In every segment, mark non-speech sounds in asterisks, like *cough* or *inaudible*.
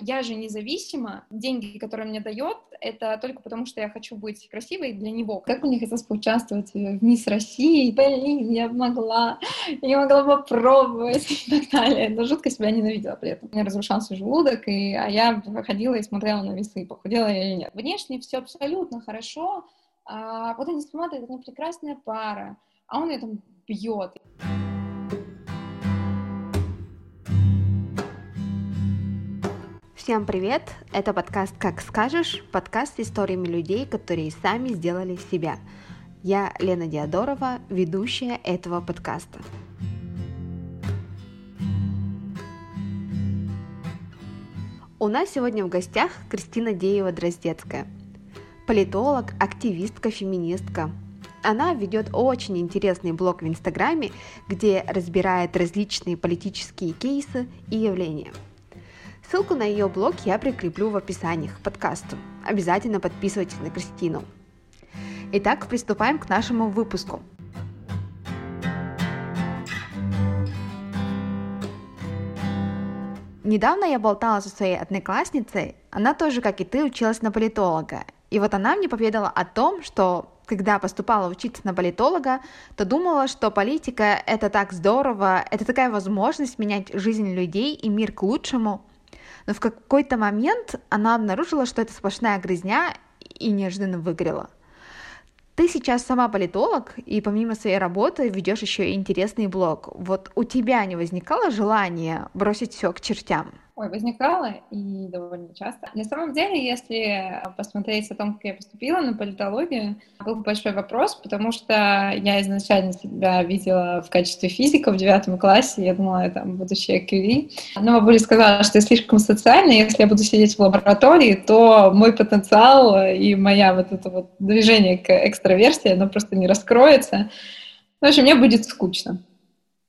Я же независима. Деньги, которые мне дает, это только потому, что я хочу быть красивой для него. Как мне хотелось поучаствовать в Мисс России. Блин, я могла. Я могла попробовать и так далее. Но жутко себя ненавидела при этом. У меня разрушался желудок, и, а я ходила и смотрела на весы, похудела я или нет. Внешне все абсолютно хорошо. А, вот они смотрят, это прекрасная пара, а он ее там бьет. Всем привет! Это подкаст «Как скажешь», подкаст с историями людей, которые сами сделали себя. Я Лена Диадорова, ведущая этого подкаста. У нас сегодня в гостях Кристина Деева-Дроздецкая, политолог, активистка, феминистка. Она ведет очень интересный блог в Инстаграме, где разбирает различные политические кейсы и явления – Ссылку на ее блог я прикреплю в описании к подкасту. Обязательно подписывайтесь на Кристину. Итак, приступаем к нашему выпуску. Недавно я болтала со своей одноклассницей, она тоже, как и ты, училась на политолога. И вот она мне поведала о том, что когда поступала учиться на политолога, то думала, что политика — это так здорово, это такая возможность менять жизнь людей и мир к лучшему — но в какой-то момент она обнаружила, что это сплошная грязня и неожиданно выгорела. Ты сейчас сама политолог, и помимо своей работы ведешь еще и интересный блог. Вот у тебя не возникало желания бросить все к чертям? Ой, возникало и довольно часто. На самом деле, если посмотреть о том, как я поступила на политологию, был большой вопрос, потому что я изначально себя видела в качестве физика в девятом классе, я думала, я там будущая QV. Но бабуля сказала, что я слишком социальная, если я буду сидеть в лаборатории, то мой потенциал и моя вот это вот движение к экстраверсии, оно просто не раскроется. В общем, мне будет скучно.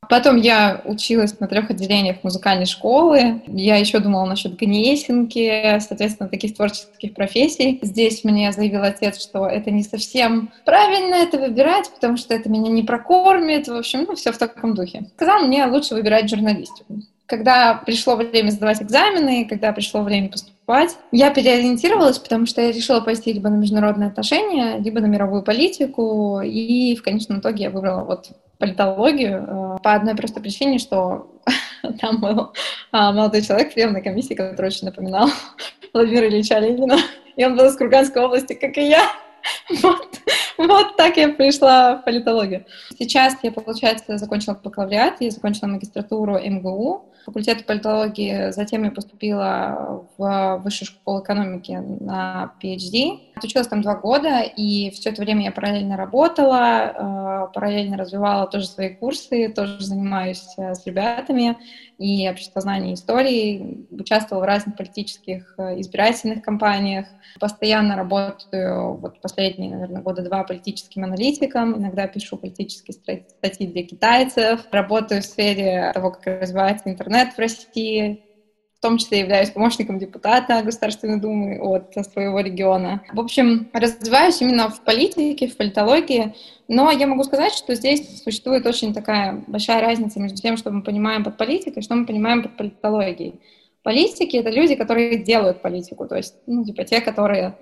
Потом я училась на трех отделениях музыкальной школы. Я еще думала насчет гнесинки, соответственно, таких творческих профессий. Здесь мне заявил отец, что это не совсем правильно это выбирать, потому что это меня не прокормит. В общем, ну, все в таком духе. Сказал мне лучше выбирать журналистику. Когда пришло время сдавать экзамены, когда пришло время поступать, я переориентировалась, потому что я решила пойти либо на международные отношения, либо на мировую политику, и в конечном итоге я выбрала вот политологию э, по одной простой причине, что *laughs* там был а, молодой человек в приемной комиссии, который очень напоминал *laughs* Владимира Ильича Ленина, и он был из Курганской области, как и я. *laughs* Вот, вот так я пришла в политологию. Сейчас я, получается, закончила бакалавриат, я закончила магистратуру МГУ, факультет политологии, затем я поступила в Высшую школу экономики на PhD. Отучилась там два года, и все это время я параллельно работала, э, параллельно развивала тоже свои курсы, тоже занимаюсь э, с ребятами и обществознание истории, участвовала в разных политических э, избирательных кампаниях, постоянно работаю, вот последние, наверное, года два политическим аналитиком, иногда пишу политические статьи для китайцев, работаю в сфере того, как развивается интернет в России, том числе являюсь помощником депутата Государственной Думы от своего региона. В общем, развиваюсь именно в политике, в политологии, но я могу сказать, что здесь существует очень такая большая разница между тем, что мы понимаем под политикой, и что мы понимаем под политологией. Политики — это люди, которые делают политику, то есть, ну, типа, те, которые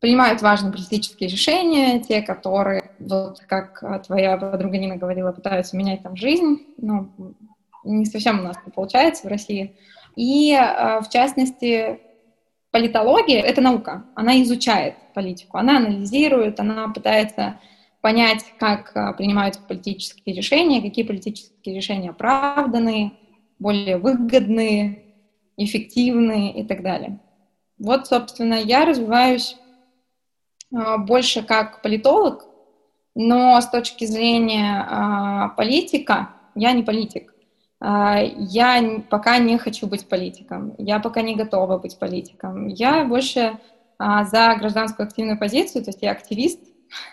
принимают важные политические решения, те, которые, вот как твоя подруга Нина говорила, пытаются менять там жизнь, ну, не совсем у нас это получается в России, и, э, в частности, политология — это наука. Она изучает политику, она анализирует, она пытается понять, как э, принимаются политические решения, какие политические решения оправданы, более выгодные, эффективные и так далее. Вот, собственно, я развиваюсь э, больше как политолог, но с точки зрения политика я не политик. А, я пока не хочу быть политиком, я пока не готова быть политиком. Я больше а, за гражданскую активную позицию, то есть я активист,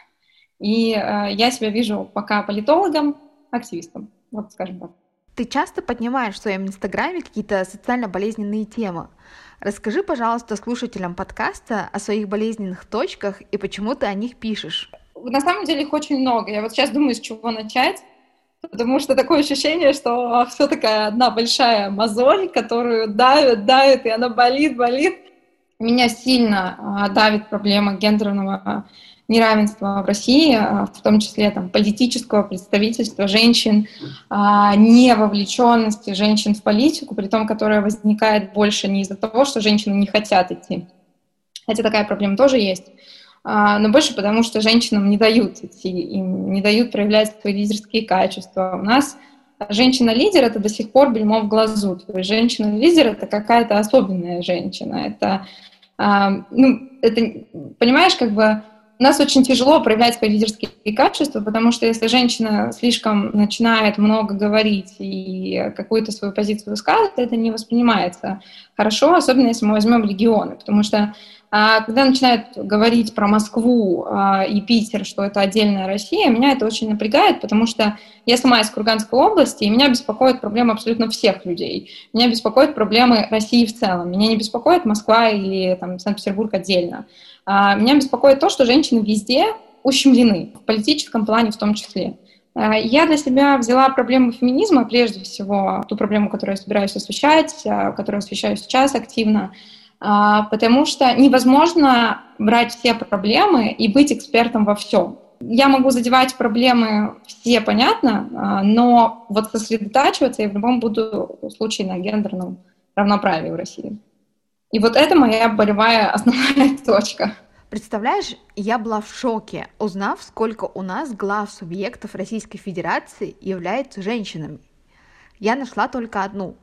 *laughs* и а, я себя вижу пока политологом, активистом, вот скажем так. Ты часто поднимаешь в своем инстаграме какие-то социально болезненные темы. Расскажи, пожалуйста, слушателям подкаста о своих болезненных точках и почему ты о них пишешь. На самом деле их очень много. Я вот сейчас думаю, с чего начать. Потому что такое ощущение, что все такая одна большая мозоль, которую давит, давит, и она болит, болит. Меня сильно а, давит проблема гендерного неравенства в России, а, в том числе там, политического представительства женщин, а, невовлеченности женщин в политику, при том, которая возникает больше не из-за того, что женщины не хотят идти. Хотя такая проблема тоже есть, а, но больше потому, что женщинам не дают идти, им не дают проявлять свои лидерские качества. У нас женщина-лидер — это до сих пор бельмо в глазу. То есть женщина-лидер — это какая-то особенная женщина. Это, ну, это, понимаешь, как бы у нас очень тяжело проявлять свои лидерские качества, потому что если женщина слишком начинает много говорить и какую-то свою позицию высказывать, это не воспринимается хорошо, особенно если мы возьмем регионы, потому что а, когда начинают говорить про Москву а, и Питер, что это отдельная Россия, меня это очень напрягает, потому что я сама из Курганской области, и меня беспокоит проблема абсолютно всех людей. Меня беспокоят проблемы России в целом. Меня не беспокоит Москва или там, Санкт-Петербург отдельно. А, меня беспокоит то, что женщины везде ущемлены, в политическом плане в том числе. А, я для себя взяла проблему феминизма, прежде всего, ту проблему, которую я собираюсь освещать, а, которую освещаю сейчас активно, потому что невозможно брать все проблемы и быть экспертом во всем. Я могу задевать проблемы все, понятно, но вот сосредотачиваться я в любом буду случае на гендерном равноправии в России. И вот это моя болевая *laughs* основная точка. Представляешь, я была в шоке, узнав, сколько у нас глав субъектов Российской Федерации являются женщинами. Я нашла только одну.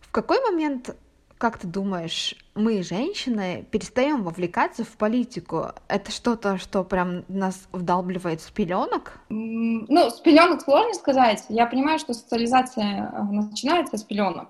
В какой момент, как ты думаешь, мы, женщины, перестаем вовлекаться в политику? Это что-то, что прям нас вдалбливает с пеленок? Ну, с пеленок сложно сказать. Я понимаю, что социализация э, начинается с пеленок.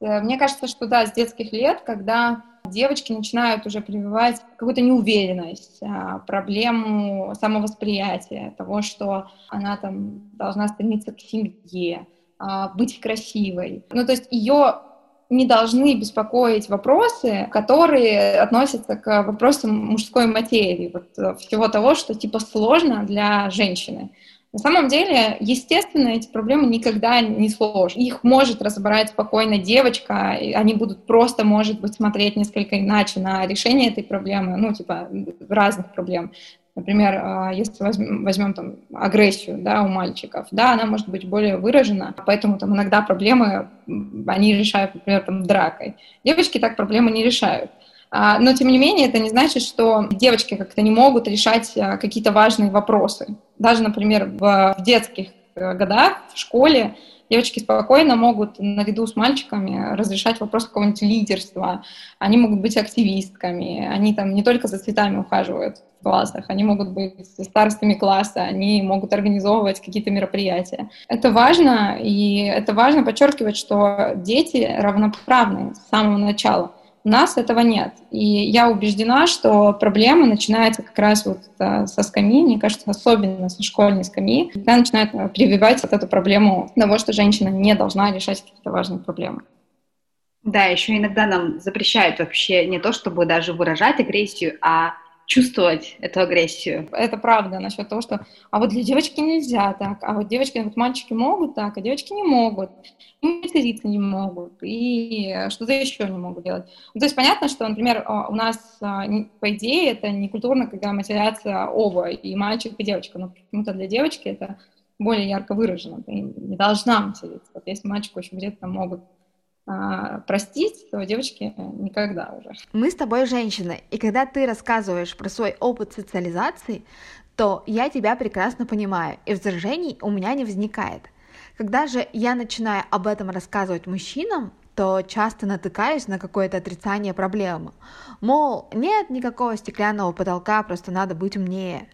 Э, мне кажется, что да, с детских лет, когда девочки начинают уже прививать какую-то неуверенность, а, проблему самовосприятия, того, что она там должна стремиться к семье, а, быть красивой. Ну, то есть ее не должны беспокоить вопросы, которые относятся к вопросам мужской материи, вот, э, всего того, что типа сложно для женщины. На самом деле, естественно, эти проблемы никогда не сложны. Их может разобрать спокойно девочка, и они будут просто, может быть, смотреть несколько иначе на решение этой проблемы, ну, типа, разных проблем. Например, а, если возьмем, там агрессию да, у мальчиков, да, она может быть более выражена, поэтому там иногда проблемы они решают, например, там дракой. Девочки так проблемы не решают. А, но, тем не менее, это не значит, что девочки как-то не могут решать а, какие-то важные вопросы. Даже, например, в детских э, годах, в школе, девочки спокойно могут наряду с мальчиками разрешать вопрос какого-нибудь лидерства. Они могут быть активистками, они там не только за цветами ухаживают в классах, они могут быть старостами класса, они могут организовывать какие-то мероприятия. Это важно, и это важно подчеркивать, что дети равноправны с самого начала. У нас этого нет. И я убеждена, что проблема начинается как раз вот э, со скамьи, мне кажется, особенно со школьной скамьи, когда начинают э, прививать вот эту проблему того, что женщина не должна решать какие-то важные проблемы. Да, еще иногда нам запрещают вообще не то, чтобы даже выражать агрессию, а чувствовать эту агрессию. Это правда насчет того, что а вот для девочки нельзя так, а вот девочки, вот мальчики могут так, а девочки не могут, и материться не могут, и что-то еще не могут делать. Ну, то есть понятно, что, например, а, у нас, а, по идее, это не культурно, когда матерятся оба, и мальчик, и девочка, но почему-то для девочки это более ярко выражено. Ты не должна материться. Вот если мальчику еще где-то могут а, простить, то девочки никогда уже. Мы с тобой женщины, и когда ты рассказываешь про свой опыт социализации, то я тебя прекрасно понимаю, и возражений у меня не возникает. Когда же я начинаю об этом рассказывать мужчинам, то часто натыкаюсь на какое-то отрицание проблемы. Мол, нет никакого стеклянного потолка, просто надо быть умнее.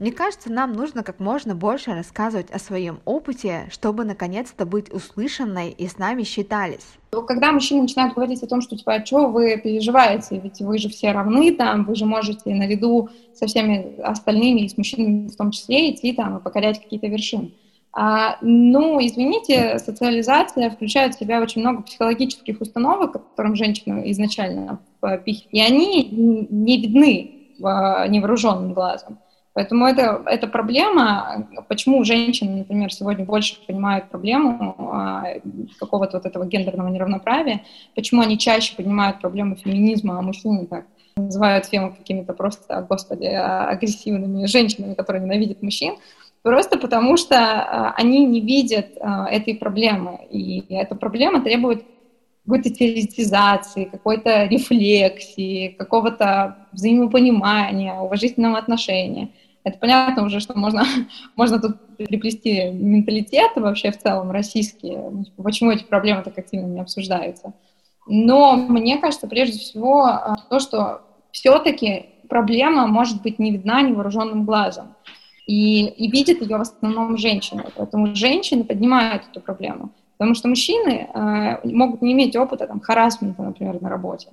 Мне кажется, нам нужно как можно больше рассказывать о своем опыте, чтобы наконец-то быть услышанной и с нами считались. Когда мужчины начинают говорить о том, что типа, а что вы переживаете, ведь вы же все равны, там, вы же можете наряду со всеми остальными, и с мужчинами в том числе, идти там и покорять какие-то вершины. А, ну, извините, социализация включает в себя очень много психологических установок, которым женщины изначально пихивают, и они не видны невооруженным глазом. Поэтому это, это проблема. Почему женщины, например, сегодня больше понимают проблему а, какого-то вот этого гендерного неравноправия, почему они чаще понимают проблему феминизма, а мужчины так называют фему какими-то просто, господи, агрессивными женщинами, которые ненавидят мужчин, просто потому что а, они не видят а, этой проблемы. И эта проблема требует какой-то теоретизации, какой-то рефлексии, какого-то взаимопонимания, уважительного отношения. Это понятно уже, что можно, *laughs* можно тут приплести менталитет вообще в целом российский, почему эти проблемы так активно не обсуждаются. Но мне кажется, прежде всего, а, то, что все-таки проблема может быть не видна невооруженным глазом. И, и видят ее в основном женщины. Поэтому женщины поднимают эту проблему. Потому что мужчины э, могут не иметь опыта там, харасмента, например, на работе.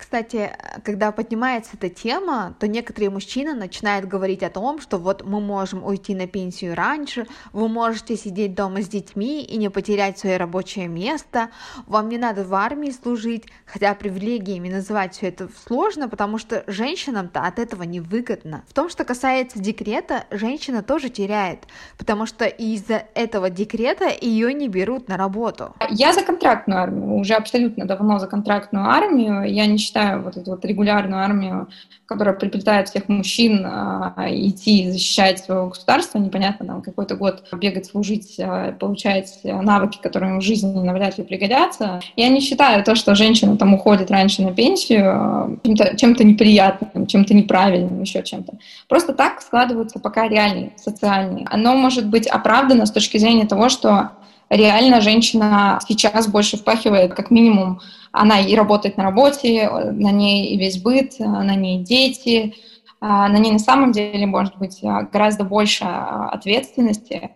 Кстати, когда поднимается эта тема, то некоторые мужчины начинают говорить о том, что вот мы можем уйти на пенсию раньше, вы можете сидеть дома с детьми и не потерять свое рабочее место, вам не надо в армии служить, хотя привилегиями называть все это сложно, потому что женщинам-то от этого не выгодно. В том, что касается декрета, женщина тоже теряет, потому что из-за этого декрета ее не берут на работу. Я за контрактную армию, уже абсолютно давно за контрактную армию, я не считаю вот эту вот регулярную армию, которая приплетает всех мужчин а, идти защищать свое государство, непонятно, там, какой-то год бегать, служить, а, получать навыки, которые им в жизни навряд ли пригодятся. Я не считаю то, что женщина там уходит раньше на пенсию а, чем-то, чем-то неприятным, чем-то неправильным, еще чем-то. Просто так складываются пока реальные, социальные. Оно может быть оправдано с точки зрения того, что реально женщина сейчас больше впахивает, как минимум, она и работает на работе, на ней и весь быт, на ней дети, а на ней на самом деле может быть гораздо больше ответственности,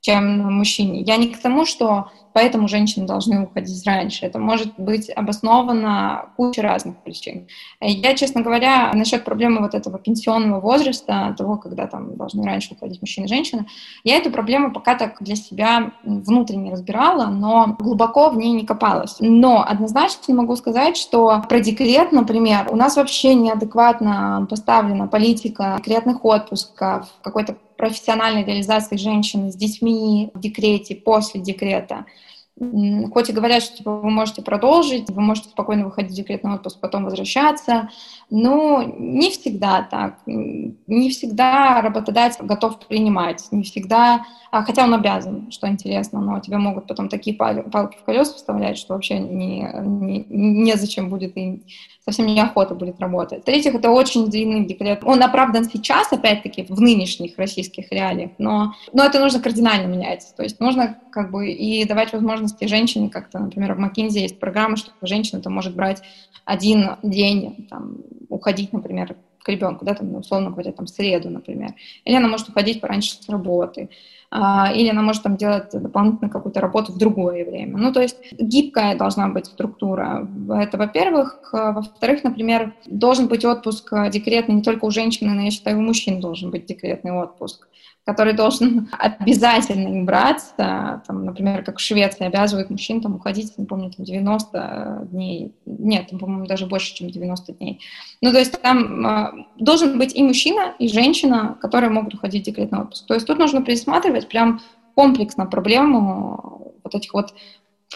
чем на мужчине. Я не к тому, что поэтому женщины должны уходить раньше. Это может быть обосновано кучей разных причин. Я, честно говоря, насчет проблемы вот этого пенсионного возраста, того, когда там должны раньше уходить мужчины и женщины, я эту проблему пока так для себя внутренне разбирала, но глубоко в ней не копалась. Но однозначно могу сказать, что про декрет, например, у нас вообще неадекватно поставлена политика декретных отпусков, какой-то профессиональной реализации женщины с детьми в декрете, после декрета. Хоть и говорят, что типа, вы можете продолжить, вы можете спокойно выходить в декретный отпуск, потом возвращаться, но не всегда так. Не всегда работодатель готов принимать, не всегда, а, хотя он обязан, что интересно, но тебе могут потом такие палки в колеса вставлять, что вообще не, не, незачем будет и совсем неохота будет работать. В-третьих, это очень длинный декрет. Он оправдан сейчас, опять-таки, в нынешних российских реалиях, но, но это нужно кардинально менять. То есть нужно как бы и давать возможности женщине как-то, например, в McKinsey есть программа, что женщина-то может брать один день, там, уходить, например, ребенку, да, там, условно говоря, там, среду, например. Или она может уходить пораньше с работы. А, или она может там делать дополнительно какую-то работу в другое время. Ну, то есть гибкая должна быть структура. Это, во-первых. Во-вторых, например, должен быть отпуск декретный не только у женщины, но я считаю, у мужчин должен быть декретный отпуск который должен *laughs* обязательно им браться, там, например, как в Швеции обязывают мужчин там, уходить, не помню, там, 90 дней, нет, по-моему, даже больше, чем 90 дней. Ну, то есть там э, должен быть и мужчина, и женщина, которые могут уходить в декретный отпуск. То есть тут нужно пересматривать прям комплексно проблему вот этих вот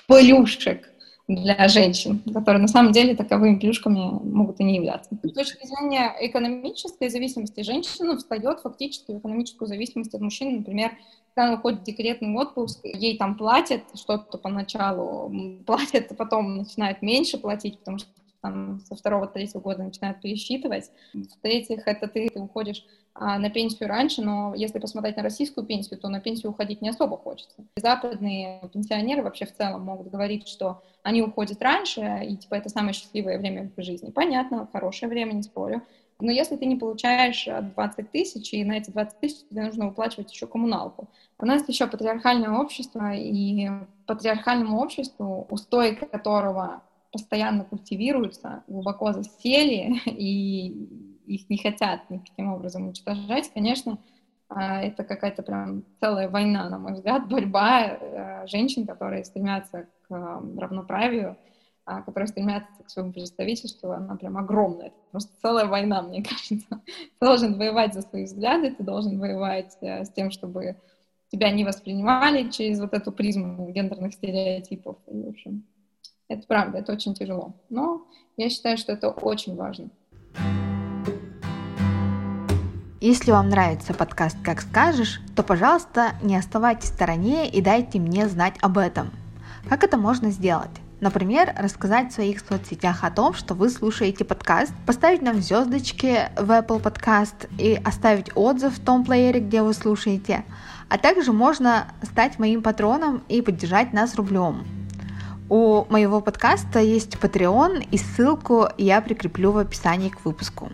плюшек, для женщин, которые на самом деле таковыми плюшками могут и не являться. С точки зрения экономической зависимости женщина встает фактически в экономическую зависимость от мужчин. Например, когда она уходит в декретный отпуск, ей там платят что-то поначалу, платят, а потом начинают меньше платить, потому что там со второго-третьего года начинают пересчитывать. В-третьих, это ты, ты уходишь а, на пенсию раньше, но если посмотреть на российскую пенсию, то на пенсию уходить не особо хочется. Западные пенсионеры вообще в целом могут говорить, что они уходят раньше, и типа это самое счастливое время в жизни. Понятно, хорошее время, не спорю. Но если ты не получаешь 20 тысяч, и на эти 20 тысяч тебе нужно выплачивать еще коммуналку. У нас еще патриархальное общество, и патриархальному обществу, устои которого постоянно культивируются, глубоко засели, *laughs* и их не хотят никаким образом уничтожать, конечно, а, это какая-то прям целая война, на мой взгляд, борьба э, женщин, которые стремятся к равноправию, а, которые стремятся к своему представительству, она прям огромная. Это просто целая война, мне *laughs* кажется. Ты должен воевать за свои взгляды, ты должен воевать э, с тем, чтобы тебя не воспринимали через вот эту призму гендерных стереотипов. И, в общем, это правда, это очень тяжело. Но я считаю, что это очень важно. Если вам нравится подкаст «Как скажешь», то, пожалуйста, не оставайтесь в стороне и дайте мне знать об этом. Как это можно сделать? Например, рассказать в своих соцсетях о том, что вы слушаете подкаст, поставить нам звездочки в Apple Podcast и оставить отзыв в том плеере, где вы слушаете. А также можно стать моим патроном и поддержать нас рублем. У моего подкаста есть Patreon, и ссылку я прикреплю в описании к выпуску.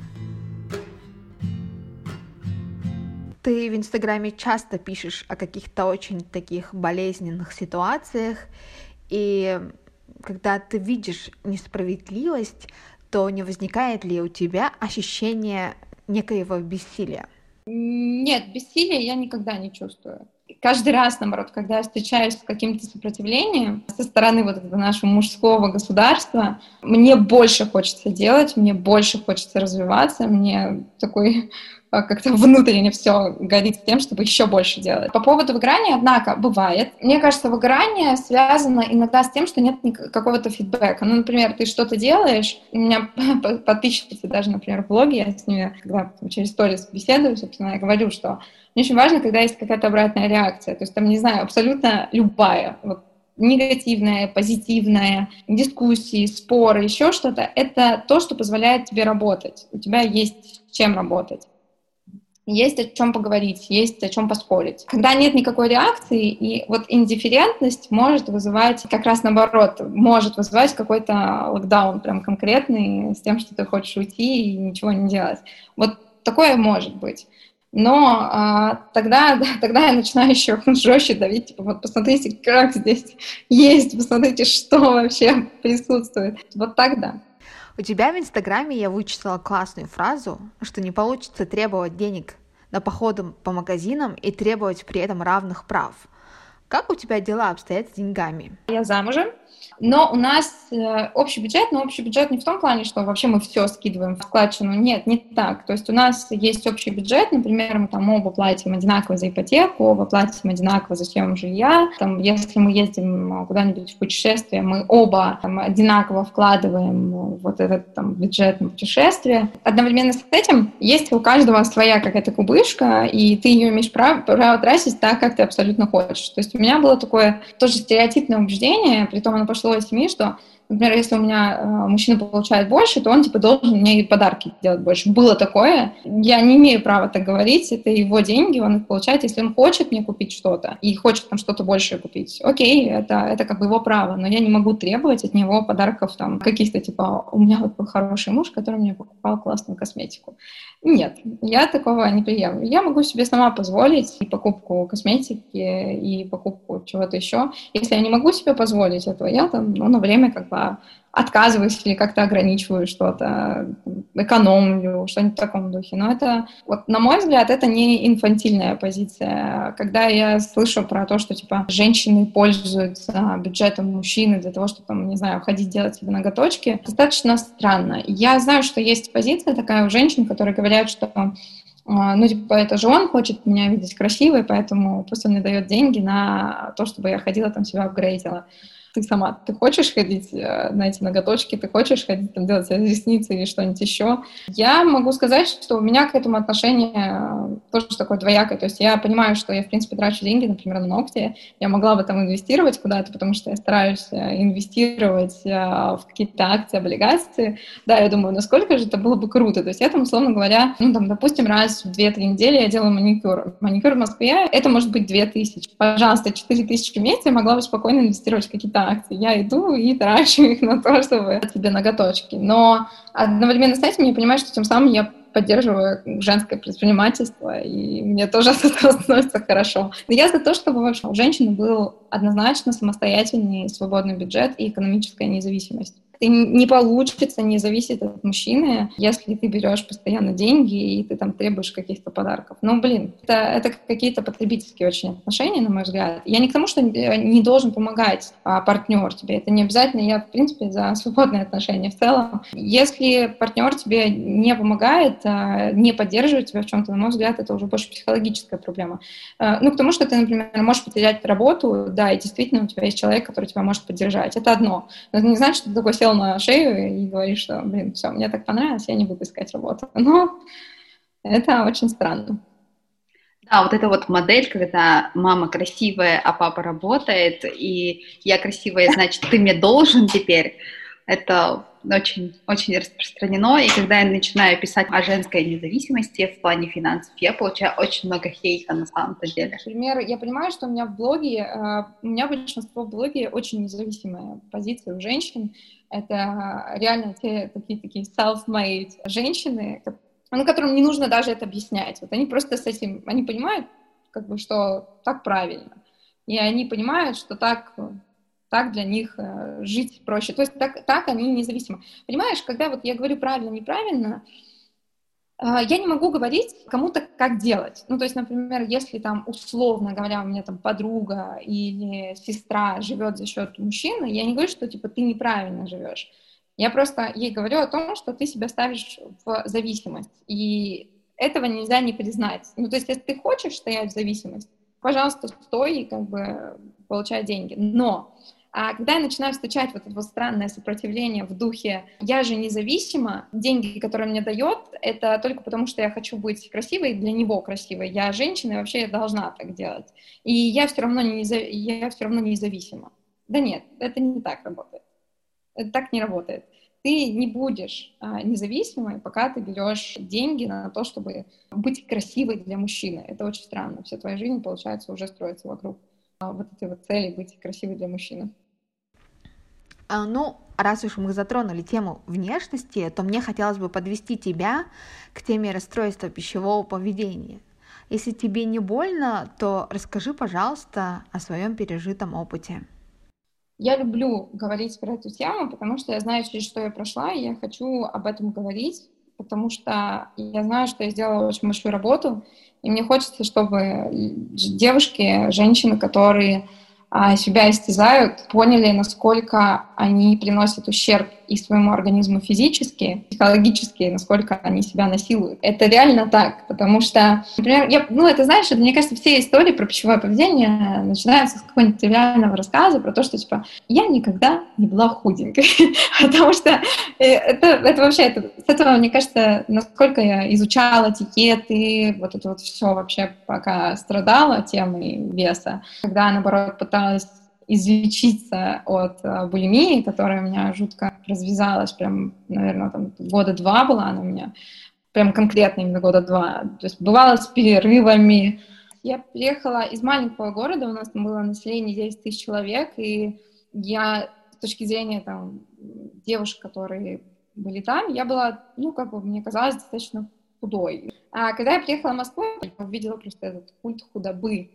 Ты в Инстаграме часто пишешь о каких-то очень таких болезненных ситуациях, и когда ты видишь несправедливость, то не возникает ли у тебя ощущение некоего бессилия? Нет, бессилия я никогда не чувствую. Каждый раз, наоборот, когда я встречаюсь с каким-то сопротивлением со стороны вот этого нашего мужского государства, мне больше хочется делать, мне больше хочется развиваться, мне такой как-то внутренне все горит тем, чтобы еще больше делать. По поводу выгорания, однако, бывает. Мне кажется, выгорание связано иногда с тем, что нет какого-то фидбэка. Ну, например, ты что-то делаешь, у меня *laughs* подписчицы даже, например, в блоге, я с ними, когда через сторис беседую, собственно, я говорю, что мне очень важно, когда есть какая-то обратная реакция. То есть там, не знаю, абсолютно любая. Вот негативное, позитивное, дискуссии, споры, еще что-то, это то, что позволяет тебе работать. У тебя есть чем работать есть о чем поговорить, есть о чем поспорить. Когда нет никакой реакции, и вот индифферентность может вызывать, как раз наоборот, может вызывать какой-то локдаун прям конкретный с тем, что ты хочешь уйти и ничего не делать. Вот такое может быть. Но а, тогда, *laughs* тогда я начинаю еще *laughs* жестче давить, типа, вот посмотрите, как здесь *laughs* есть, посмотрите, что вообще присутствует. Вот так да. У тебя в Инстаграме я вычитала классную фразу, что не получится требовать денег на походы по магазинам и требовать при этом равных прав. Как у тебя дела обстоят с деньгами? Я замужем, но у нас э, общий бюджет, но общий бюджет не в том плане, что вообще мы все скидываем в складчину. Нет, не так. То есть у нас есть общий бюджет, например, мы там оба платим одинаково за ипотеку, оба платим одинаково за съем жилья. Там, если мы ездим куда-нибудь в путешествие, мы оба там, одинаково вкладываем вот этот там, бюджет на путешествие. Одновременно с этим есть у каждого своя какая-то кубышка, и ты ее имеешь право, право тратить так, как ты абсолютно хочешь. То есть у меня было такое тоже стереотипное убеждение, при том оно пошло из семьи, что например, если у меня э, мужчина получает больше, то он, типа, должен мне подарки делать больше. Было такое. Я не имею права так говорить. Это его деньги, он их получает. Если он хочет мне купить что-то и хочет там что-то большее купить, окей, это, это как бы его право. Но я не могу требовать от него подарков там каких-то, типа, у меня вот был хороший муж, который мне покупал классную косметику. Нет, я такого не приемлю. Я могу себе сама позволить и покупку косметики, и покупку чего-то еще. Если я не могу себе позволить этого, я там, ну, на время как бы отказываюсь или как-то ограничиваю что-то, экономлю, что-нибудь в таком духе. Но это, вот, на мой взгляд, это не инфантильная позиция. Когда я слышу про то, что, типа, женщины пользуются бюджетом мужчины для того, чтобы, там, не знаю, ходить делать себе ноготочки, достаточно странно. Я знаю, что есть позиция такая у женщин, которые говорят, что а, ну, типа, это же он хочет меня видеть красивой, поэтому пусть он мне дает деньги на то, чтобы я ходила там себя апгрейдила ты сама, ты хочешь ходить э, на эти ноготочки, ты хочешь ходить там делать ресницы или что-нибудь еще. Я могу сказать, что у меня к этому отношение э, тоже такое двоякое. То есть я понимаю, что я, в принципе, трачу деньги, например, на ногти. Я могла бы там инвестировать куда-то, потому что я стараюсь э, инвестировать в какие-то акции, облигации. Да, я думаю, насколько же это было бы круто. То есть я там, условно говоря, ну, там, допустим, раз в 2-3 недели я делаю маникюр. Маникюр в Москве — это может быть 2000. Пожалуйста, 4000 в месяц я могла бы спокойно инвестировать в какие-то акции. Я иду и трачу их на то, чтобы себе ноготочки. Но одновременно с этим я понимаю, что тем самым я поддерживаю женское предпринимательство, и мне тоже этого *laughs* становится хорошо. Но я за то, чтобы вообще у женщины был однозначно самостоятельный свободный бюджет и экономическая независимость ты не получится не зависеть от мужчины, если ты берешь постоянно деньги и ты там требуешь каких-то подарков. Ну, блин, это, это какие-то потребительские очень отношения, на мой взгляд. Я не к тому, что не должен помогать а, партнер тебе. Это не обязательно. Я, в принципе, за *laughs* свободные отношения в целом. Если партнер тебе не помогает, а, не поддерживает тебя в чем-то, на мой взгляд, это уже больше психологическая проблема. А, ну, потому что ты, например, можешь потерять работу, да, и действительно у тебя есть человек, который тебя может поддержать. Это одно. Но это не значит, что ты такой сел на шею и говоришь, что, блин, все, мне так понравилось, я не буду искать работу. *laughs* Но это очень странно. Да, вот эта вот модель, когда мама красивая, а папа работает, и я красивая, значит, ты мне должен теперь, это очень, очень распространено, и когда я начинаю писать о женской независимости в плане финансов, я получаю очень много хейта на самом-то деле. Например, я понимаю, что у меня в блоге, э, у меня большинство блоге очень независимая позиция у женщин, это реально те такие, такие self-made женщины, ну, которым не нужно даже это объяснять. Вот они просто с этим, они понимают, как бы, что так правильно. И они понимают, что так, так для них э, жить проще. То есть так, так они независимы. Понимаешь, когда вот я говорю правильно, неправильно, а, я не могу говорить кому-то, как делать. Ну, то есть, например, если там, условно говоря, у меня там подруга или сестра живет за счет мужчины, я не говорю, что, типа, ты неправильно живешь. Я просто ей говорю о том, что ты себя ставишь в зависимость, и этого нельзя не признать. Ну, то есть, если ты хочешь стоять в зависимости, пожалуйста, стой и как бы получай деньги. Но а когда я начинаю встречать вот это вот странное сопротивление в духе «я же независима», деньги, которые мне дает, это только потому, что я хочу быть красивой, для него красивой. Я женщина, и вообще я должна так делать. И я все равно, не, я все равно независима. Да нет, это не так работает. Это так не работает. Ты не будешь а, независимой, пока ты берешь деньги на то, чтобы быть красивой для мужчины. Это очень странно. Вся твоя жизнь, получается, уже строится вокруг вот этой вот цели быть красивой для мужчины. А, ну, раз уж мы затронули тему внешности, то мне хотелось бы подвести тебя к теме расстройства пищевого поведения. Если тебе не больно, то расскажи, пожалуйста, о своем пережитом опыте. Я люблю говорить про эту тему, потому что я знаю, через что я прошла, и я хочу об этом говорить, потому что я знаю, что я сделала очень большую работу, и мне хочется, чтобы девушки, женщины, которые себя истязают, поняли, насколько они приносят ущерб и своему организму физически, психологически, насколько они себя насилуют. Это реально так, потому что, например, я, ну, это, знаешь, это, мне кажется, все истории про пищевое поведение начинаются с какого-нибудь тривиального рассказа про то, что, типа, я никогда не была худенькой, *laughs* потому что э, это, это вообще, это, с этого, мне кажется, насколько я изучала этикеты, вот это вот все вообще пока страдала темой веса, когда, наоборот, пыталась излечиться от э, булимии, которая у меня жутко развязалась, прям, наверное, там года два была она у меня, прям конкретно именно года два. То есть бывало с перерывами. Я приехала из маленького города, у нас там было население 10 тысяч человек, и я с точки зрения там девушек, которые были там, я была, ну, как бы мне казалось, достаточно худой. А когда я приехала в Москву, я увидела просто этот культ худобы,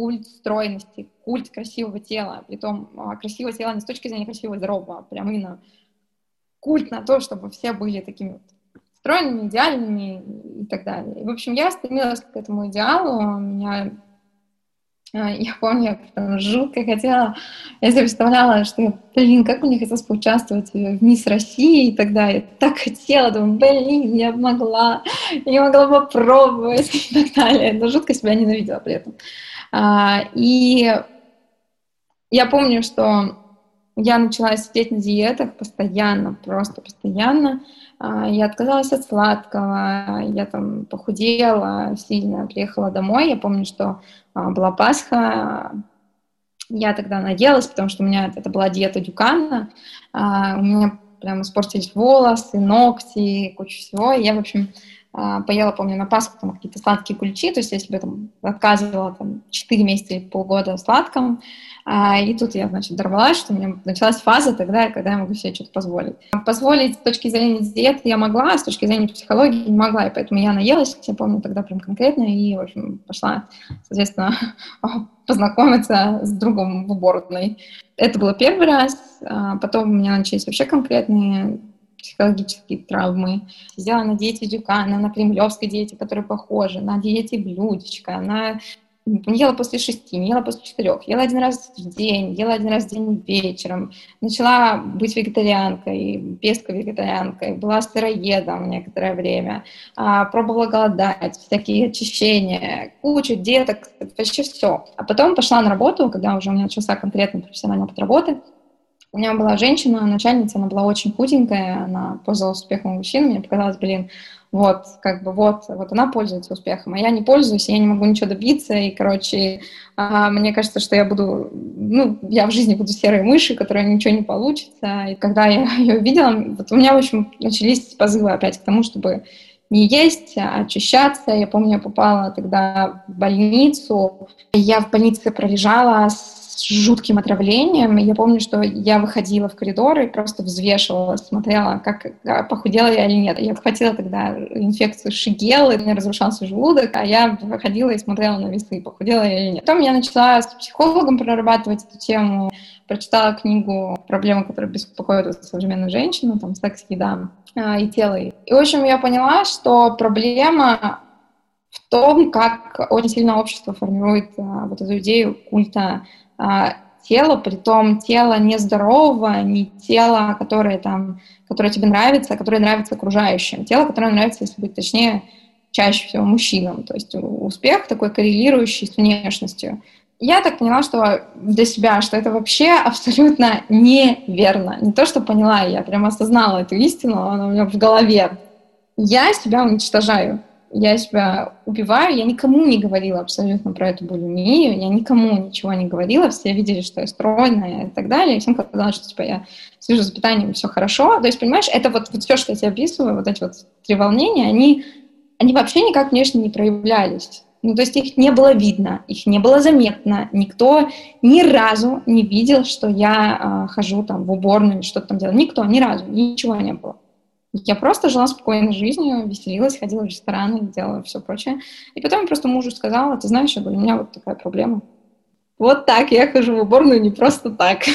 культ стройности, культ красивого тела, притом а, красивого тела не с точки зрения красивого здорового, а прям именно культ на то, чтобы все были такими вот стройными, идеальными и так далее. И, в общем, я стремилась к этому идеалу, меня а, *laughs* я помню, я там жутко хотела, я себе представляла, что блин, как мне хотелось поучаствовать в Мисс России и так далее. Так хотела, думаю, блин, я могла, я могла попробовать *laughs* и так далее. Но жутко себя ненавидела при этом. А, и я помню, что я начала сидеть на диетах постоянно, просто постоянно. А, я отказалась от сладкого, я там похудела сильно, приехала домой. Я помню, что а, была Пасха, я тогда наделась, потому что у меня это была диета Дюкана. У меня прям испортились волосы, ногти, куча всего. Я, в общем, поела, помню, на Пасху там какие-то сладкие куличи, то есть если бы там отказывала там 4 месяца или полгода сладком, а, и тут я, значит, дорвалась, что у меня началась фаза тогда, когда я могу себе что-то позволить. Позволить с точки зрения диеты я могла, а с точки зрения психологии не могла, и поэтому я наелась, я помню тогда прям конкретно, и, в общем, пошла, соответственно, *laughs* познакомиться с другом в уборной. Это было первый раз, а потом у меня начались вообще конкретные психологические травмы. Сидела на диете Дюкана, на кремлевской диете, которая похожа, на диете блюдечка, на ела после шести, не ела после четырех, ела один раз в день, ела один раз в день вечером, начала быть вегетарианкой, песко-вегетарианкой, была сыроедом некоторое время, а, пробовала голодать, всякие очищения, кучу деток, вообще все. А потом пошла на работу, когда уже у меня начался конкретный профессиональный опыт работы, у меня была женщина, начальница, она была очень худенькая, она пользовалась успехом мужчин, мне показалось, блин, вот, как бы вот, вот она пользуется успехом, а я не пользуюсь, я не могу ничего добиться, и, короче, а, мне кажется, что я буду, ну, я в жизни буду серой мышью, которая ничего не получится, и когда я *laughs* ее увидела, вот у меня, в общем, начались позывы опять к тому, чтобы не есть, а очищаться. Я помню, я попала тогда в больницу. Я в больнице пролежала с жутким отравлением. Я помню, что я выходила в коридор и просто взвешивала, смотрела, как похудела я или нет. Я подхватила тогда инфекцию шигелы, меня разрушался желудок, а я выходила и смотрела на весы, похудела я или нет. Потом я начала с психологом прорабатывать эту тему, прочитала книгу «Проблемы, которые беспокоят современную женщину», там «Секс, еда а, и тело». И, в общем, я поняла, что проблема в том, как очень сильно общество формирует а, вот эту идею культа а, тело, при том тело нездорового, не тело, которое, там, которое тебе нравится, а которое нравится окружающим. Тело, которое нравится, если быть точнее, чаще всего мужчинам. То есть успех такой коррелирующий с внешностью. Я так поняла, что для себя, что это вообще *laughs* абсолютно неверно. Не то, что поняла, я прямо осознала эту истину, она у меня в голове. Я себя уничтожаю я себя убиваю, я никому не говорила абсолютно про эту булимию, я никому ничего не говорила, все видели, что я стройная и так далее, и всем казалось, что типа я слежу за питанием, все хорошо. То есть, понимаешь, это вот, вот все, что я тебе описываю, вот эти вот три волнения, они, они вообще никак внешне не проявлялись. Ну, то есть их не было видно, их не было заметно, никто ни разу не видел, что я э, хожу там в уборную что-то там делаю. Никто, ни разу, ничего не было. Я просто жила спокойной жизнью, веселилась, ходила в рестораны, делала все прочее. И потом я просто мужу сказала, ты знаешь, я говорю, у меня вот такая проблема. Вот так, я хожу в уборную не просто так. *laughs*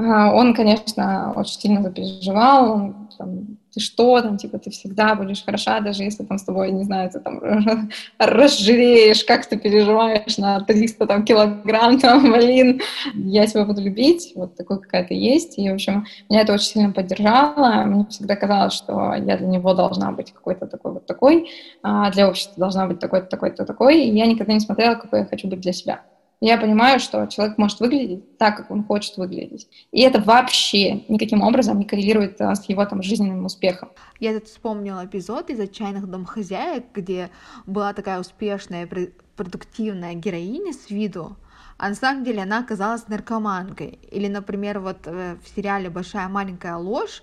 А, он, конечно, очень сильно запереживал, он там, ты что, там, типа, ты всегда будешь хороша, даже если там с тобой, не знаю, ты там *laughs* разжиреешь, как ты переживаешь на 300 там, килограмм, *laughs* там, блин, я тебя буду любить, вот такой какая-то есть, и, в общем, меня это очень сильно поддержало, мне всегда казалось, что я для него должна быть какой-то такой вот такой, а для общества должна быть такой-то, такой-то, такой, и я никогда не смотрела, какой я хочу быть для себя я понимаю, что человек может выглядеть так, как он хочет выглядеть. И это вообще никаким образом не коррелирует а, с его там жизненным успехом. Я тут вспомнила эпизод из «Отчаянных домохозяек», где была такая успешная, продуктивная героиня с виду, а на самом деле она оказалась наркоманкой. Или, например, вот э, в сериале «Большая маленькая ложь»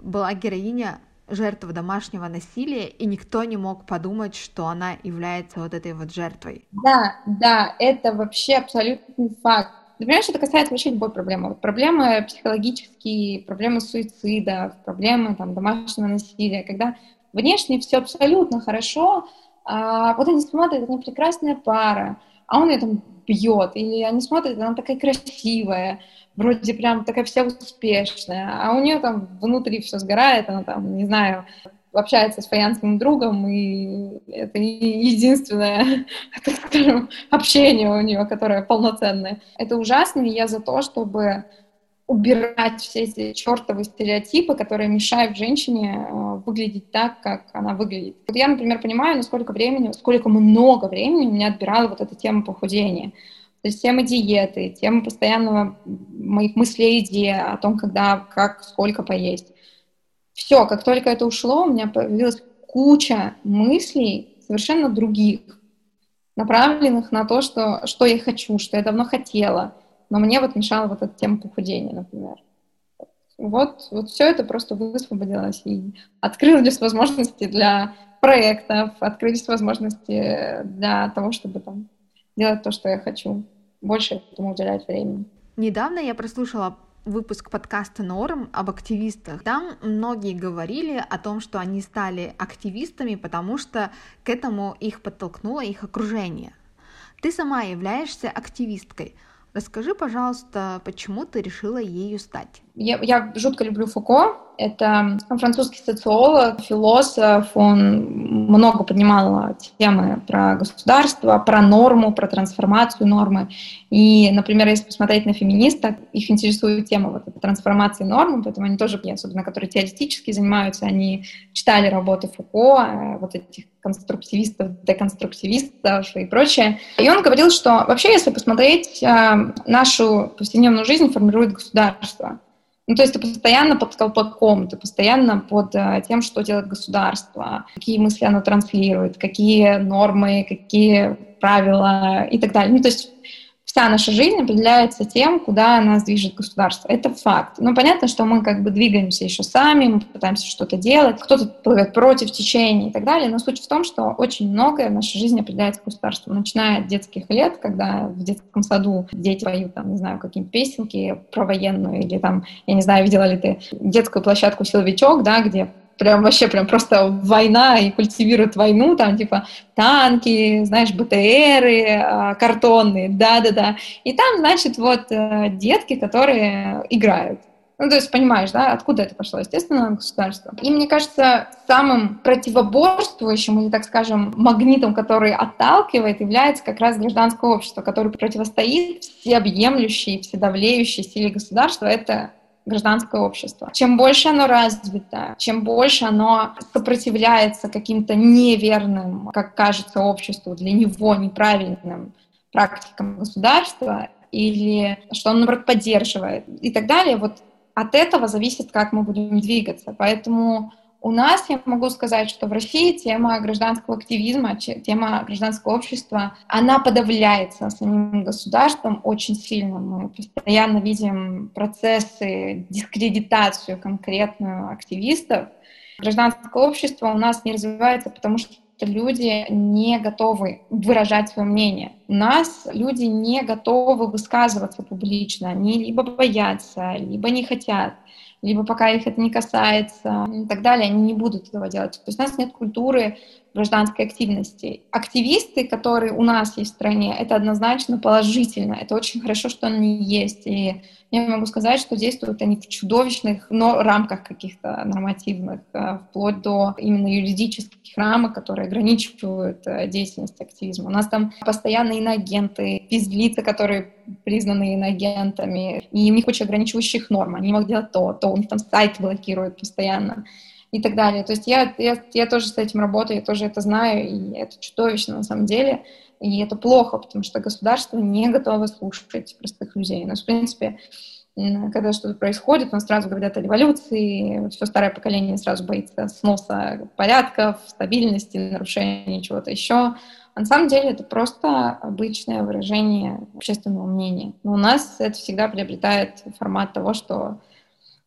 была героиня жертва домашнего насилия, и никто не мог подумать, что она является вот этой вот жертвой. Да, да, это вообще абсолютный факт. Ты понимаешь, это касается вообще любой проблемы. Вот проблемы психологические, проблемы суицида, проблемы там, домашнего насилия, когда внешне все абсолютно хорошо, а вот они смотрят, они прекрасная пара, а он ее там бьет, или они смотрят, она такая красивая, вроде прям такая вся успешная, а у нее там внутри все сгорает, она там, не знаю, общается с фаянским другом, и это единственное, *laughs* так скажем, общение у нее, которое полноценное. Это ужасно, и я за то, чтобы убирать все эти чертовы стереотипы, которые мешают женщине э, выглядеть так, как она выглядит. Вот я, например, понимаю, насколько времени, сколько много времени у меня отбирала вот эта тема похудения. То есть тема диеты, тема постоянного моих мыслей, идей о том, когда, как, сколько поесть. Все, как только это ушло, у меня появилась куча мыслей совершенно других, направленных на то, что, что я хочу, что я давно хотела. Но мне вот мешала вот эта тема похудения, например. вот, вот все это просто высвободилось и открылись возможности для проектов, открылись возможности для того, чтобы там делать то, что я хочу, больше этому уделять времени. Недавно я прослушала выпуск подкаста «Норм» об активистах. Там многие говорили о том, что они стали активистами, потому что к этому их подтолкнуло их окружение. Ты сама являешься активисткой. Расскажи, пожалуйста, почему ты решила ею стать? Я, я жутко люблю Фуко, это французский социолог, философ, он много поднимал темы про государство, про норму, про трансформацию нормы. И, например, если посмотреть на феминисток, их интересует тема вот этой трансформации нормы, поэтому они тоже, особенно которые теоретически занимаются, они читали работы Фуко, э, вот этих конструктивистов, деконструктивистов и прочее. И он говорил, что вообще, если посмотреть, э, нашу повседневную жизнь формирует государство. Ну, то есть ты постоянно под колпаком, ты постоянно под э, тем, что делает государство, какие мысли оно транслирует, какие нормы, какие правила и так далее. Ну, то есть вся наша жизнь определяется тем, куда нас движет государство. Это факт. Ну, понятно, что мы как бы двигаемся еще сами, мы пытаемся что-то делать, кто-то плывет против течения и так далее, но суть в том, что очень многое в нашей жизни определяется государством, начиная от детских лет, когда в детском саду дети поют, там, не знаю, какие-нибудь песенки про военную, или там, я не знаю, видела ли ты детскую площадку «Силовичок», да, где прям вообще прям просто война и культивируют войну, там типа танки, знаешь, БТРы а, картонные, да-да-да. И там, значит, вот э, детки, которые играют. Ну, то есть, понимаешь, да, откуда это пошло? Естественно, государство. И мне кажется, самым противоборствующим, или, так скажем, магнитом, который отталкивает, является как раз гражданское общество, которое противостоит всеобъемлющей, вседавлеющей силе государства. Это гражданское общество. Чем больше оно развито, чем больше оно сопротивляется каким-то неверным, как кажется обществу, для него неправильным практикам государства, или что он, наоборот, поддерживает и так далее, вот от этого зависит, как мы будем двигаться. Поэтому у нас, я могу сказать, что в России тема гражданского активизма, тема гражданского общества, она подавляется самим государством очень сильно. Мы постоянно видим процессы, дискредитацию конкретную активистов. Гражданское общество у нас не развивается, потому что люди не готовы выражать свое мнение. У нас люди не готовы высказываться публично. Они либо боятся, либо не хотят либо пока их это не касается и так далее, они не будут этого делать. То есть у нас нет культуры гражданской активности. Активисты, которые у нас есть в стране, это однозначно положительно. Это очень хорошо, что они есть. И я могу сказать, что действуют они в чудовищных но рамках каких-то нормативных, э, вплоть до именно юридических рамок, которые ограничивают э, деятельность активизма. У нас там постоянно иноагенты, физлица, которые признаны иноагентами, и у них очень ограничивающих норм. Они не могут делать то, то у них там сайт блокируют постоянно и так далее. То есть я, я, я тоже с этим работаю, я тоже это знаю, и это чудовищно на самом деле. И это плохо, потому что государство не готово слушать простых людей. Нас, в принципе, когда что-то происходит, нас сразу говорят о революции, все старое поколение сразу боится сноса порядков, стабильности, нарушения чего-то еще. А на самом деле это просто обычное выражение общественного мнения. Но у нас это всегда приобретает формат того, что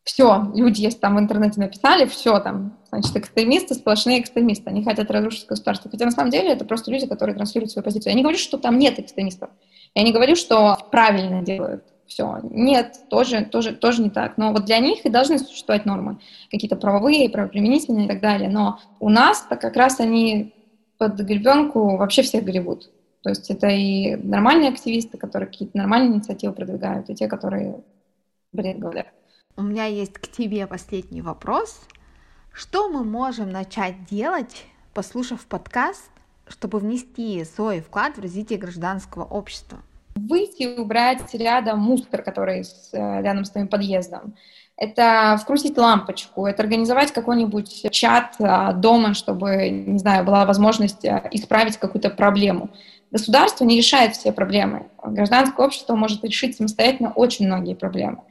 все, люди, если там в интернете написали, все там, значит, экстремисты, сплошные экстремисты, они хотят разрушить государство. Хотя на самом деле это просто люди, которые транслируют свою позицию. Я не говорю, что там нет экстремистов. Я не говорю, что правильно делают все. Нет, тоже, тоже, тоже не так. Но вот для них и должны существовать нормы, какие-то правовые, правоприменительные и так далее. Но у нас-то как раз они под гребенку вообще всех гребут. То есть это и нормальные активисты, которые какие-то нормальные инициативы продвигают, и те, которые бред говорят. У меня есть к тебе последний вопрос. Что мы можем начать делать, послушав подкаст, чтобы внести свой вклад в развитие гражданского общества? Выйти и убрать рядом мусор, который э, рядом с твоим подъездом. Это вкрутить лампочку, это организовать какой-нибудь чат а, дома, чтобы, не знаю, была возможность а, исправить какую-то проблему. Государство не решает все проблемы. Гражданское общество может решить самостоятельно очень многие проблемы.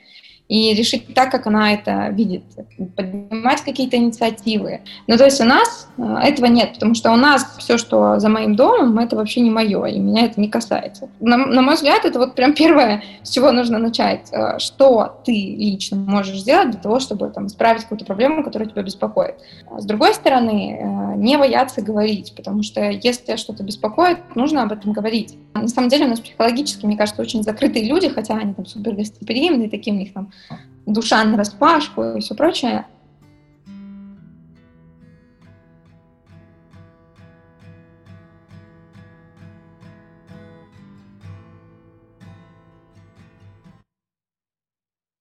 И решить так, как она это видит, поднимать какие-то инициативы. Ну, то есть у нас э, этого нет, потому что у нас все, что за моим домом, это вообще не мое, и меня это не касается. На, на мой взгляд, это вот прям *laughs* первое, с чего нужно начать. Э, что ты лично можешь сделать для того, чтобы там, исправить какую-то проблему, которая тебя беспокоит. С другой стороны, э, не бояться говорить, потому что если что-то беспокоит, нужно об этом говорить. На самом деле у нас психологически, мне кажется, очень закрытые люди, хотя они там супер гостеприимные, такие у них там душа на распашку и все прочее,